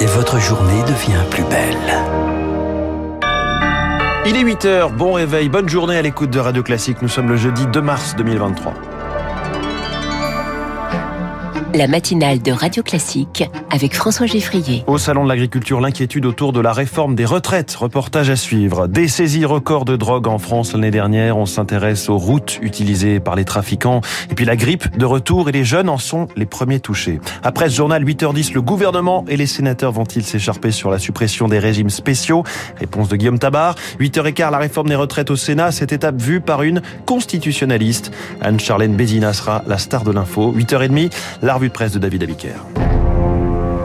et votre journée devient plus belle. Il est 8h, bon réveil, bonne journée à l'écoute de Radio Classique. Nous sommes le jeudi 2 mars 2023. La matinale de Radio Classique avec François Geffrier. Au Salon de l'Agriculture, l'inquiétude autour de la réforme des retraites. Reportage à suivre. Des saisies records de drogue en France l'année dernière. On s'intéresse aux routes utilisées par les trafiquants. Et puis la grippe de retour et les jeunes en sont les premiers touchés. Après ce journal 8h10, le gouvernement et les sénateurs vont-ils s'écharper sur la suppression des régimes spéciaux? Réponse de Guillaume Tabar. 8h15, la réforme des retraites au Sénat. Cette étape vue par une constitutionnaliste. Anne-Charlène Bézina sera la star de l'info. 8h30, la revue de presse de David Abiker.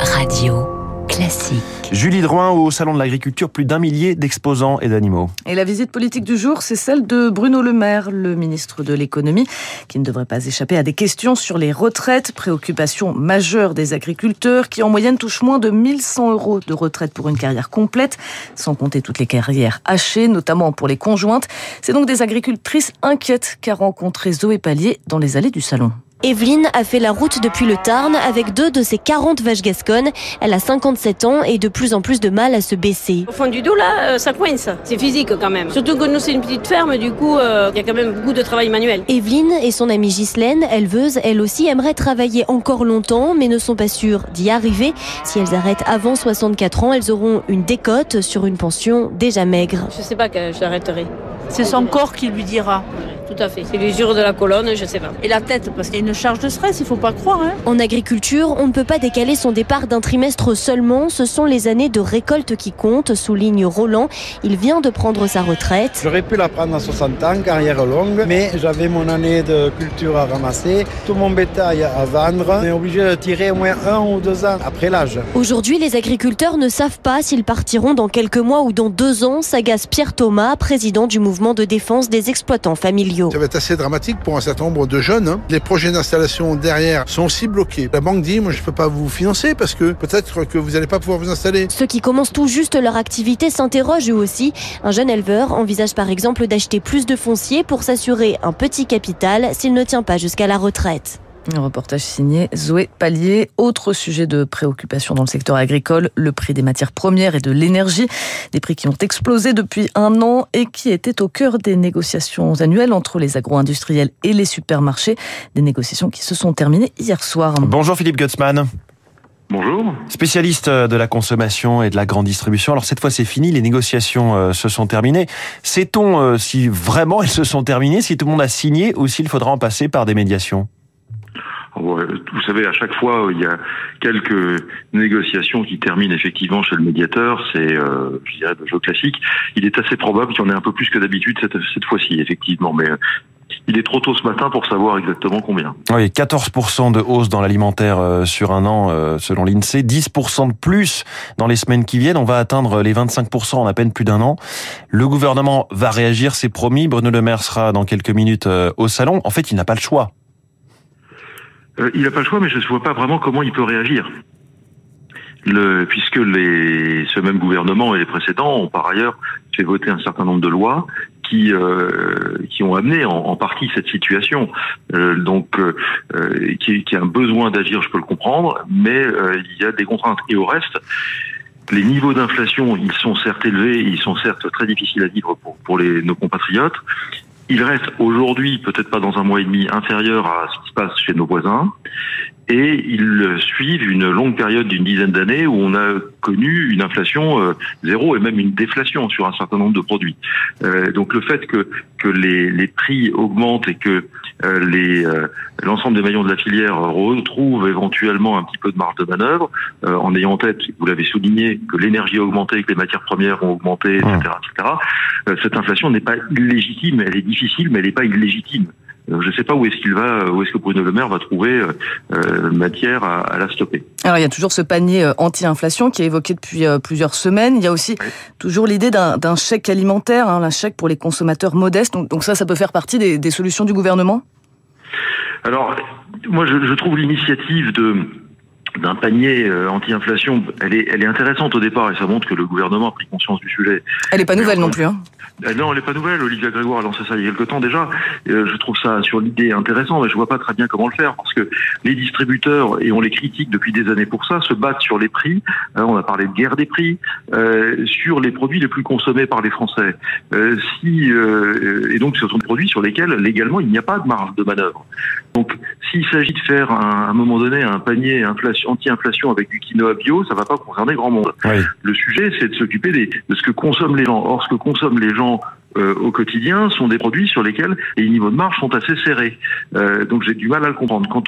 Radio classique. Julie Drouin au Salon de l'Agriculture, plus d'un millier d'exposants et d'animaux. Et la visite politique du jour, c'est celle de Bruno Le Maire, le ministre de l'économie, qui ne devrait pas échapper à des questions sur les retraites, préoccupation majeure des agriculteurs qui en moyenne touchent moins de 1100 euros de retraite pour une carrière complète, sans compter toutes les carrières hachées, notamment pour les conjointes. C'est donc des agricultrices inquiètes qu'a rencontré Zoé Pallier dans les allées du Salon. Evelyne a fait la route depuis le Tarn avec deux de ses 40 vaches gasconnes. Elle a 57 ans et de plus en plus de mal à se baisser. Au fond du dos, là, euh, ça coince. C'est physique quand même. Surtout que nous, c'est une petite ferme, du coup, euh, il y a quand même beaucoup de travail manuel. Evelyne et son amie Ghislaine, éleveuse, elles aussi aimeraient travailler encore longtemps, mais ne sont pas sûres d'y arriver. Si elles arrêtent avant 64 ans, elles auront une décote sur une pension déjà maigre. Je sais pas que j'arrêterai. C'est son corps qui lui dira. Tout à fait. C'est l'usure de la colonne, je sais pas. Et la tête, parce qu'il y a une charge de stress, il faut pas croire. Hein. En agriculture, on ne peut pas décaler son départ d'un trimestre seulement. Ce sont les années de récolte qui comptent, souligne Roland. Il vient de prendre sa retraite. J'aurais pu la prendre à 60 ans, carrière longue, mais j'avais mon année de culture à ramasser, tout mon bétail à vendre. On est obligé de tirer au moins un ou deux ans après l'âge. Aujourd'hui, les agriculteurs ne savent pas s'ils partiront dans quelques mois ou dans deux ans, s'agace Pierre Thomas, président du mouvement de défense des exploitants familiaux. Ça va être assez dramatique pour un certain nombre de jeunes. Hein. Les projets d'installation derrière sont aussi bloqués. La banque dit, moi je peux pas vous financer parce que peut-être que vous n'allez pas pouvoir vous installer. Ceux qui commencent tout juste leur activité s'interrogent eux aussi. Un jeune éleveur envisage par exemple d'acheter plus de foncier pour s'assurer un petit capital s'il ne tient pas jusqu'à la retraite. Un reportage signé Zoé Pallier. Autre sujet de préoccupation dans le secteur agricole, le prix des matières premières et de l'énergie. Des prix qui ont explosé depuis un an et qui étaient au cœur des négociations annuelles entre les agro-industriels et les supermarchés. Des négociations qui se sont terminées hier soir. Bonjour Philippe Gutzmann. Bonjour. Spécialiste de la consommation et de la grande distribution. Alors cette fois c'est fini, les négociations euh, se sont terminées. Sait-on euh, si vraiment elles se sont terminées, si tout le monde a signé ou s'il faudra en passer par des médiations? Vous savez, à chaque fois, il y a quelques négociations qui terminent effectivement chez le médiateur. C'est, euh, je dirais, le jeu classique. Il est assez probable qu'il y en ait un peu plus que d'habitude cette, cette fois-ci, effectivement. Mais il est trop tôt ce matin pour savoir exactement combien. Oui, 14% de hausse dans l'alimentaire euh, sur un an euh, selon l'INSEE, 10% de plus dans les semaines qui viennent. On va atteindre les 25% en à peine plus d'un an. Le gouvernement va réagir, c'est promis. Bruno Le Maire sera dans quelques minutes au salon. En fait, il n'a pas le choix. Euh, il n'a pas le choix, mais je ne vois pas vraiment comment il peut réagir. Le, puisque les, ce même gouvernement et les précédents ont par ailleurs fait voter un certain nombre de lois qui euh, qui ont amené en, en, partie cette situation. Euh, donc, euh, qui, qui, a un besoin d'agir, je peux le comprendre, mais il y a des contraintes. Et au reste, les niveaux d'inflation, ils sont certes élevés, ils sont certes très difficiles à vivre pour, pour les, nos compatriotes. Il reste aujourd'hui, peut-être pas dans un mois et demi, inférieur à ce qui se passe chez nos voisins. Et ils suivent une longue période d'une dizaine d'années où on a connu une inflation euh, zéro et même une déflation sur un certain nombre de produits. Euh, donc le fait que, les, prix augmentent et que euh, l'ensemble des maillons de la filière retrouvent éventuellement un petit peu de marge de manœuvre, en ayant en tête, vous l'avez souligné, que l'énergie a augmenté, que les matières premières ont augmenté, etc., etc. cette inflation n'est pas illégitime, elle est difficile, mais elle n'est pas illégitime. Je ne sais pas où est-ce qu'il va, où est-ce que Bruno Le Maire va trouver euh, matière à, à, la stopper. Alors il y a toujours ce panier anti-inflation qui est évoqué depuis plusieurs semaines. Il y a aussi oui. toujours l'idée d'un chèque alimentaire, hein, un chèque pour les consommateurs modestes. Donc, donc ça, ça peut faire partie des, des solutions du gouvernement? Alors, moi, je, je trouve l'initiative de d'un panier euh, anti-inflation, elle est, elle est intéressante au départ et ça montre que le gouvernement a pris conscience du sujet. Elle n'est pas nouvelle non plus. Hein. Euh, non, elle n'est pas nouvelle. Olivia Grégoire a lancé ça il y a quelque temps déjà. Euh, je trouve ça sur l'idée intéressant, mais je vois pas très bien comment le faire parce que les distributeurs, et on les critique depuis des années pour ça, se battent sur les prix. On a parlé de guerre des prix sur les produits les plus consommés par les Français. si et donc ce sont des produits sur lesquels légalement il n'y a pas de marge de manœuvre. Donc s'il s'agit de faire à un moment donné un panier anti-inflation avec du quinoa bio, ça va pas concerner grand monde. Le sujet, c'est de s'occuper de ce que consomment les gens. Or, ce que consomment les gens euh, au quotidien sont des produits sur lesquels les niveaux de marge sont assez serrés. Euh, donc j'ai du mal à le comprendre. Quant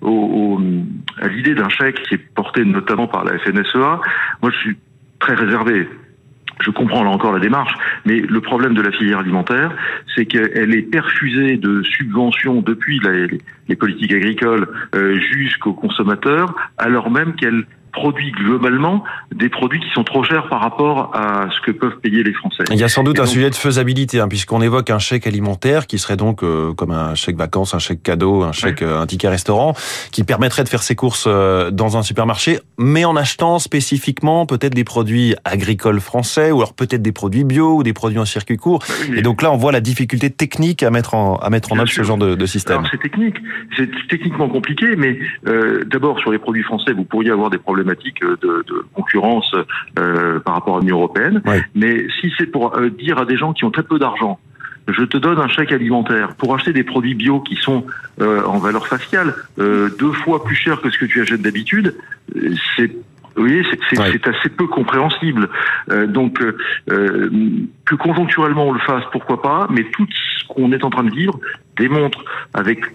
au, à l'idée d'un chèque qui est porté notamment par la FNSEA, moi je suis très réservé. Je comprends là encore la démarche, mais le problème de la filière alimentaire, c'est qu'elle est perfusée de subventions depuis les, politiques agricoles euh, jusqu'aux consommateurs, alors même qu'elle produit globalement des produits qui sont trop chers par rapport à ce que peuvent payer les Français. Il y a sans doute un sujet de faisabilité, hein, puisqu'on évoque un chèque alimentaire qui serait donc euh, comme un chèque vacances, un chèque cadeau, un chèque, euh, un ticket restaurant, qui permettrait de faire ses courses euh, dans un supermarché, mais en achetant spécifiquement peut-être des produits agricoles français, ou alors peut-être des produits bio ou des produits en circuit court. Bah Et donc là, on voit la difficulté technique à mettre en à mettre en œuvre ce genre de, de système. C'est technique, c'est techniquement compliqué, mais euh, d'abord sur les produits français, vous pourriez avoir des problèmes de, de concurrence euh, par rapport à l'Union européenne. Mais si c'est pour euh, dire à des gens qui ont très peu d'argent, je te donne un chèque alimentaire pour acheter des produits bio qui sont euh, en valeur faciale deux fois plus cher que ce que tu achètes d'habitude, c'est oui, c'est assez peu compréhensible. donc, que conjoncturellement on le fasse, pourquoi pas, mais tout ce qu'on est en train de vivre démontre avec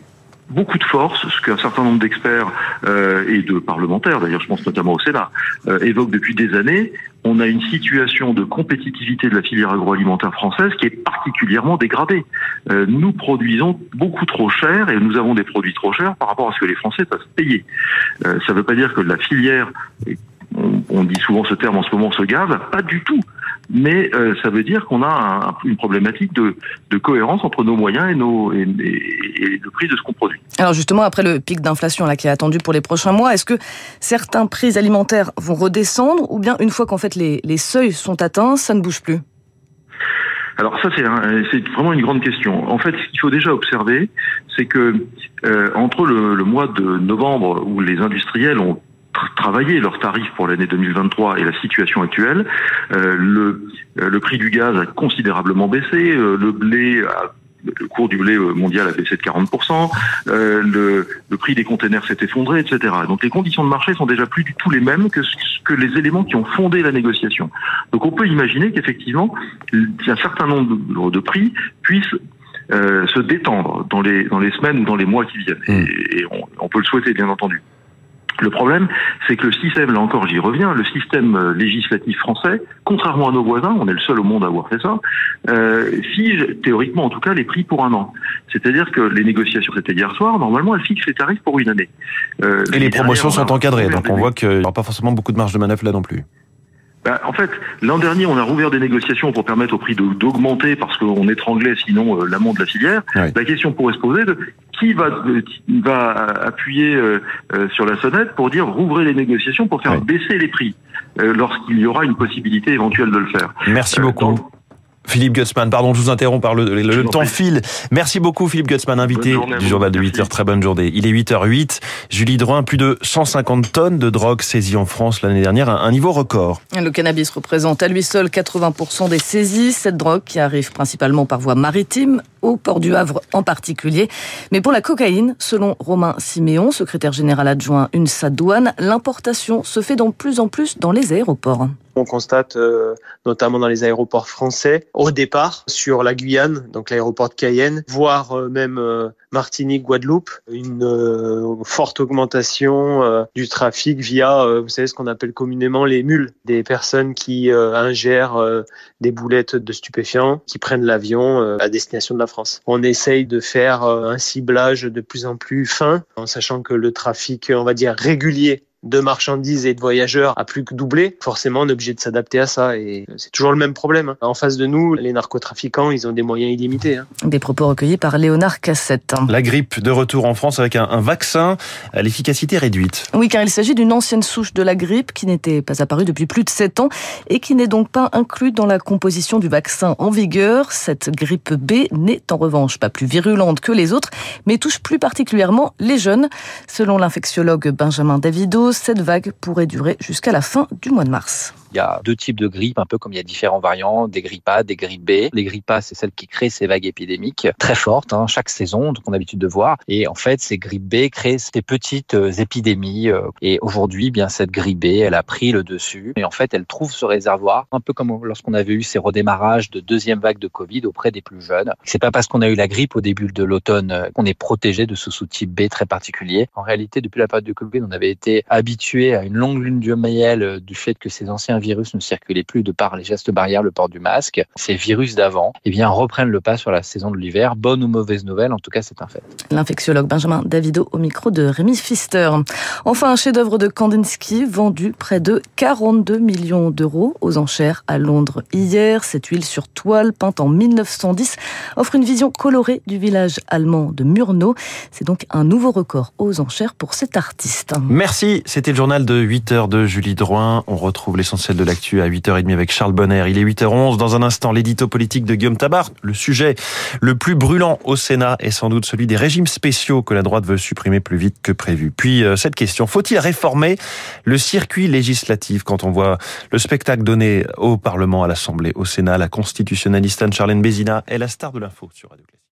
beaucoup de force, ce qu'un certain nombre d'experts euh, et de parlementaires, d'ailleurs je pense notamment au Sénat, euh, évoquent depuis des années, on a une situation de compétitivité de la filière agroalimentaire française qui est particulièrement dégradée. Euh, nous produisons beaucoup trop cher et nous avons des produits trop chers par rapport à ce que les Français peuvent payer. Euh, ça ne veut pas dire que la filière, on, on, dit souvent ce terme en ce moment, se gave, pas du tout mais euh, ça veut dire qu'on a une problématique de, cohérence entre nos moyens et, nos, et, le prix de ce qu'on produit. Alors justement, après le pic d'inflation là qui est attendu pour les prochains mois, est-ce que certains prix alimentaires vont redescendre ou bien une fois qu'en fait les, seuils sont atteints, ça ne bouge plus? Alors ça c'est vraiment une grande question. En fait, ce qu'il faut déjà observer, c'est que euh, entre le, le, mois de novembre où les industriels ont travailler leurs tarifs pour l'année 2023 et la situation actuelle. Euh, le, euh, le prix du gaz a considérablement baissé, euh, le blé a le cours du blé mondial a baissé de 40%, euh, le, le, prix des containers s'est effondré, etc. Donc les conditions de marché sont déjà plus du tout les mêmes que, que les éléments qui ont fondé la négociation. Donc on peut imaginer qu'effectivement, un certain nombre de, prix puissent euh, se détendre dans les, dans les semaines ou dans les mois qui viennent. Mmh. Et, et on, on, peut le souhaiter, bien entendu. Le problème, c'est que le système, là encore j'y reviens, le système euh, législatif français, contrairement à nos voisins, on est le seul au monde à avoir fait ça, euh, fige, théoriquement en tout cas, les prix pour un an. C'est-à-dire que les négociations, c'était hier soir, normalement elles fixent les tarifs pour une année. Euh, Et les promotions sont encadrées, donc on voit qu'il n'y aura pas forcément beaucoup de marge de manœuvre là non plus. Bah, en fait, l'an dernier, on a rouvert des négociations pour permettre au prix d'augmenter parce qu'on étranglait sinon euh, l'amont de la filière. La question pourrait se poser de qui va, euh, va appuyer euh, sur la sonnette pour dire rouvrez les négociations pour faire baisser les prix lorsqu'il y aura une possibilité éventuelle de le faire. Merci beaucoup. Philippe Gutzmann, pardon, je vous interromps par le, le, temps file. Merci beaucoup Philippe Gutzmann, invité du journal de 8h. Très bonne journée. Il est 8h08. Julie Drouin, plus de 150 tonnes de drogue saisies en France l'année dernière, un niveau record. Le cannabis représente à lui seul 80% des saisies. Cette drogue qui arrive principalement par voie maritime, au port du Havre en particulier. Mais pour la cocaïne, selon Romain Siméon, secrétaire général adjoint UNSA Douane, l'importation se fait de plus en plus dans les aéroports. On constate euh, notamment dans les aéroports français, au départ sur la Guyane, donc l'aéroport de Cayenne, voire euh, même euh, Martinique, Guadeloupe, une forte augmentation du trafic via, vous savez, ce qu'on appelle communément les mules, des personnes qui ingèrent des boulettes de stupéfiants, qui prennent l'avion à destination de la France. On essaye de faire un ciblage de plus en plus fin, en sachant que le trafic, on va dire, régulier de marchandises et de voyageurs a plus que doublé, forcément on est obligé de s'adapter à ça et c'est toujours le même problème. En face de nous, les narcotrafiquants, ils ont des moyens illimités. Hein. Des propos recueillis par Léonard Cassette. La grippe de retour en France avec un, un vaccin à l'efficacité réduite. Oui, car il s'agit d'une ancienne souche de la grippe qui n'était pas apparue depuis plus de 7 ans et qui n'est donc pas inclue dans la composition du vaccin en vigueur. Cette grippe B n'est en revanche pas plus virulente que les autres, mais touche plus particulièrement les jeunes. Selon l'infectiologue Benjamin Davido, cette vague pourrait durer jusqu'à la fin du mois de mars. Il y a deux types de grippes, un peu comme il y a différents variants, des grippes A, des grippes B. Les grippes A, c'est celles qui créent ces vagues épidémiques très fortes, hein, chaque saison, donc on a l'habitude de voir. Et en fait, ces grippes B créent ces petites euh, épidémies. Euh, et aujourd'hui, bien cette grippe B, elle a pris le dessus. Et en fait, elle trouve ce réservoir, un peu comme lorsqu'on avait eu ces redémarrages de deuxième vague de Covid auprès des plus jeunes. C'est pas parce qu'on a eu la grippe au début de l'automne euh, qu'on est protégé de ce sous-type B très particulier. En réalité, depuis la période de Covid, on avait été habitué à une longue lune de miel du fait que ces anciens virus ne circulaient plus de par les gestes barrières, le port du masque. Ces virus d'avant, eh bien, reprennent le pas sur la saison de l'hiver. Bonne ou mauvaise nouvelle, en tout cas, c'est un fait. L'infectiologue Benjamin Davido au micro de Rémi Pfister. Enfin, un chef-d'œuvre de Kandinsky vendu près de 42 millions d'euros aux enchères à Londres hier. Cette huile sur toile peinte en 1910 offre une vision colorée du village allemand de Murnau. C'est donc un nouveau record aux enchères pour cet artiste. Merci. C'était le journal de 8 heures de Julie Drouin. On retrouve l'essentiel de l'actu à 8h30 avec Charles Bonner. Il est 8h11. Dans un instant, l'édito politique de Guillaume Tabar. Le sujet le plus brûlant au Sénat est sans doute celui des régimes spéciaux que la droite veut supprimer plus vite que prévu. Puis euh, cette question, faut-il réformer le circuit législatif quand on voit le spectacle donné au Parlement, à l'Assemblée, au Sénat, la constitutionnaliste Anne-Charlène Bézina est la star de l'info sur Radio Classique.